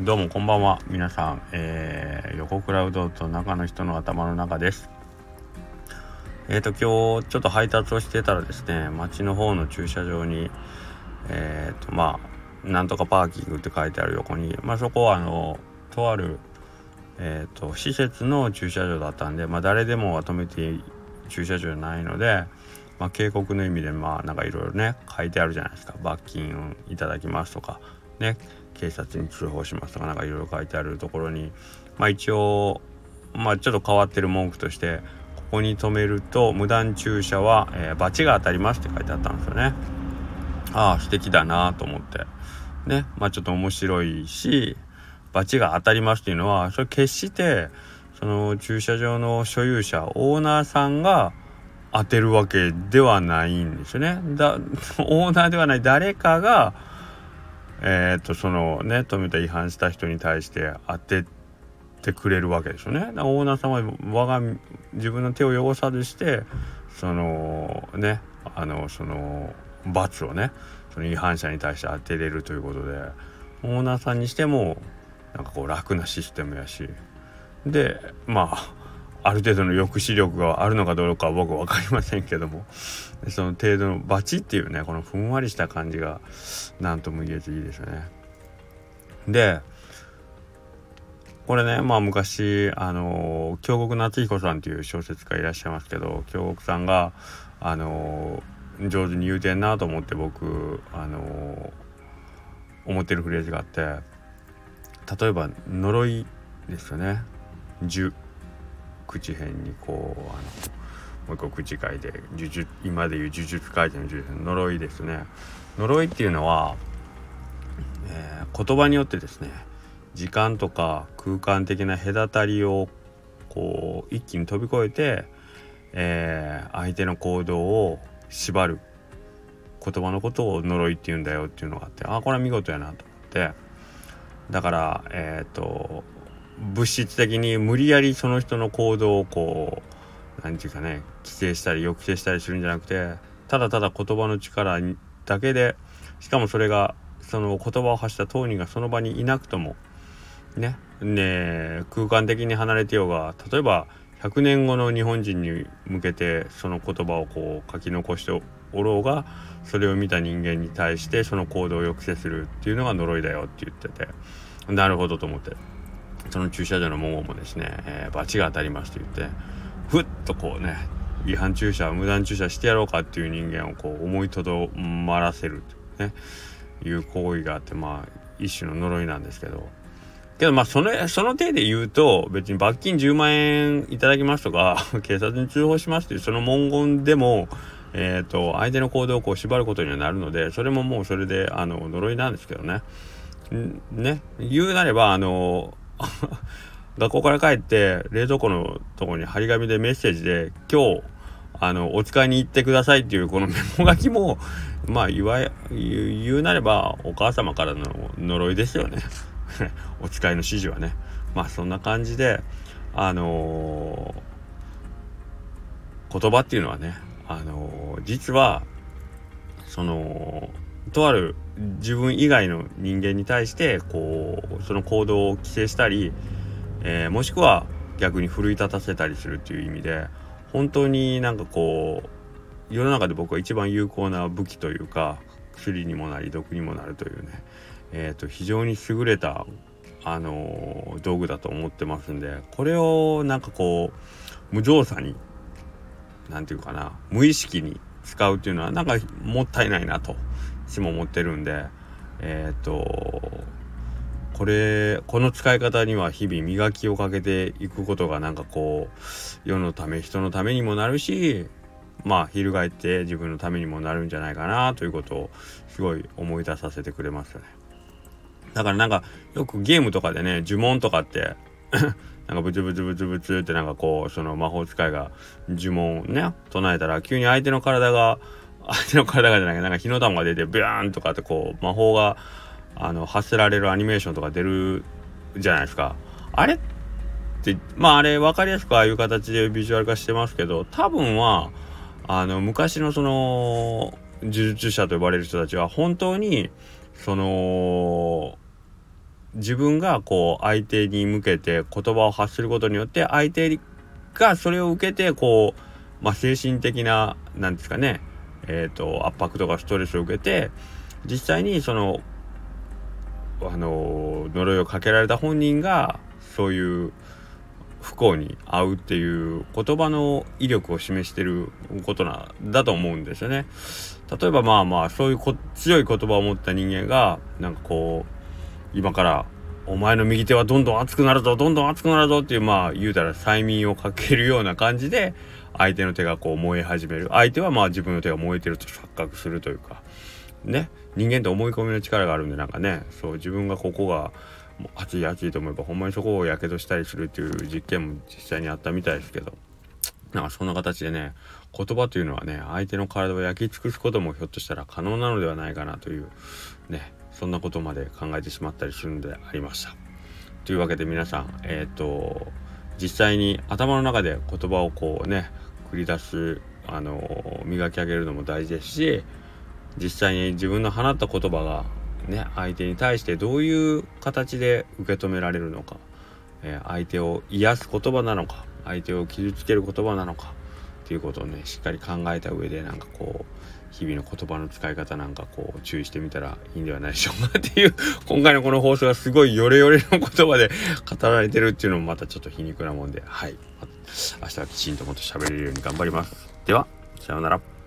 どうもこんばんは。皆さん、えー、横クラウドと中の人の頭の中です。えーと今日ちょっと配達をしてたらですね町の方の駐車場にえーとまあなんとかパーキングって書いてある横にまあそこはあのとあるえーと、施設の駐車場だったんで、まあ、誰でも止めていい駐車場じゃないので、まあ、警告の意味でまあなんかいろいろね書いてあるじゃないですか。罰金いただきますとかね。警察に通報しますとかなんかいろいろ書いてあるところにまあ一応まあちょっと変わってる文句としてここに止めると無断駐車は、えー、罰が当たりますって書いてあったんですよね。ああ素敵だなと思ってねまあちょっと面白いし罰が当たりますっていうのはそれ決してその駐車場の所有者オーナーさんが当てるわけではないんですよね。だ オーナーではない誰かがえー、っとそのね止めた違反した人に対して当ててくれるわけですよね。オーナーさんは我が自分の手を汚さずしてそのねあのその罰をねその違反者に対して当てれるということでオーナーさんにしてもなんかこう楽なシステムやしでまあある程度の抑止力があるのかどうかは僕分かりませんけども。その程度のバチっていうねこのふんわりした感じが何とも言えずいいですよね。でこれねまあ昔あの京極夏彦さんっていう小説家いらっしゃいますけど京極さんがあの上手に言うてんなと思って僕あの思ってるフレーズがあって例えば呪いですよね。呪。口辺にこうあのもう一個口書いて呪術今でいう呪術書いての呪術呪いですね。呪いっていうのは、えー、言葉によってですね時間とか空間的な隔たりをこう一気に飛び越えて、えー、相手の行動を縛る言葉のことを呪いって言うんだよっていうのがあってあこれは見事やなと思って。だからえっ、ー、と物質的に無理やりその人の行動をこう何て言うかね規制したり抑制したりするんじゃなくてただただ言葉の力だけでしかもそれがその言葉を発した当人がその場にいなくともねね空間的に離れてようが例えば100年後の日本人に向けてその言葉をこう書き残しておろうがそれを見た人間に対してその行動を抑制するっていうのが呪いだよって言っててなるほどと思って。その駐車場の門もですね、えー、罰が当たりますと言ってふっとこうね違反駐車無断駐車してやろうかっていう人間をこう思いとどまらせるとねいう行為があってまあ一種の呪いなんですけどけどまあそのその手で言うと別に罰金10万円いただきますとか 警察に通報しますっていうその文言でもえっ、ー、と相手の行動をこう縛ることにはなるのでそれももうそれであの呪いなんですけどね。ね言うなればあの 学校から帰って冷蔵庫のとこに張り紙でメッセージで今日あのお使いに行ってくださいっていうこのメモ書きもまあ言わ言うなればお母様からの呪いですよね。お使いの指示はね。まあそんな感じであのー、言葉っていうのはねあのー、実はそのとある自分以外の人間に対してこうその行動を規制したり、えー、もしくは逆に奮い立たせたりするっていう意味で本当になんかこう世の中で僕は一番有効な武器というか薬にもなり毒にもなるというね、えー、と非常に優れた、あのー、道具だと思ってますんでこれをなんかこう無造作に何て言うかな無意識に使うっていうのはなんかもったいないなと私も思ってるんでえっ、とこれこの使い方には日々磨きをかけていくことがなんかこう世のため人のためにもなるしまあ翻って自分のためにもなるんじゃないかなということをすごい思い出させてくれますよね。だからなんかよくゲームとかでね呪文とかって なんかブツブツブツブツってなんかこうその魔法使いが呪文をね唱えたら急に相手の体が相手の体がじゃないなんか火の玉が出てビャーンとかってこう魔法があの発せられるアニメーションとか出るじゃないですか。あれってまああれ分かりやすくああいう形でビジュアル化してますけど多分はあの昔のその呪術者と呼ばれる人たちは本当にその自分がこう相手に向けて言葉を発することによって相手がそれを受けてこう、まあ、精神的な何ですかね、えーと、圧迫とかストレスを受けて実際にそのあの呪いをかけられた本人がそういう不幸に遭うっていう言葉の威力を示してることなんだと思うんですよね。例えばまあまあそういう強い言葉を持った人間がなんかこう今からお前の右手はどんどん熱くなるぞどんどん熱くなるぞっていうまあ言うたら催眠をかけるような感じで相手の手がこう燃え始める。相手はまあ自分の手が燃えてると錯覚するというか。ね。人間って思い込みの力があるんでなんかねそう自分がここが熱い熱いと思えばほんまにそこをやけどしたりするっていう実験も実際にあったみたいですけど。なんかそんな形でね言葉というのはね相手の体を焼き尽くすこともひょっとしたら可能なのではないかなというねそんなことまで考えてしまったりするんでありました。というわけで皆さんえっ、ー、と実際に頭の中で言葉をこうね繰り出すあの磨き上げるのも大事ですし実際に自分の放った言葉がね相手に対してどういう形で受け止められるのか、えー、相手を癒す言葉なのか相手を傷つける言葉なのかっていうことをねしっかり考えた上でなんかこう日々の言葉の使い方なんかこう注意してみたらいいんではないでしょうかっていう 今回のこの放送がすごいヨレヨレの言葉で語られてるっていうのもまたちょっと皮肉なもんではい。明日はきちんともっと喋れるように頑張ります。ではさようなら。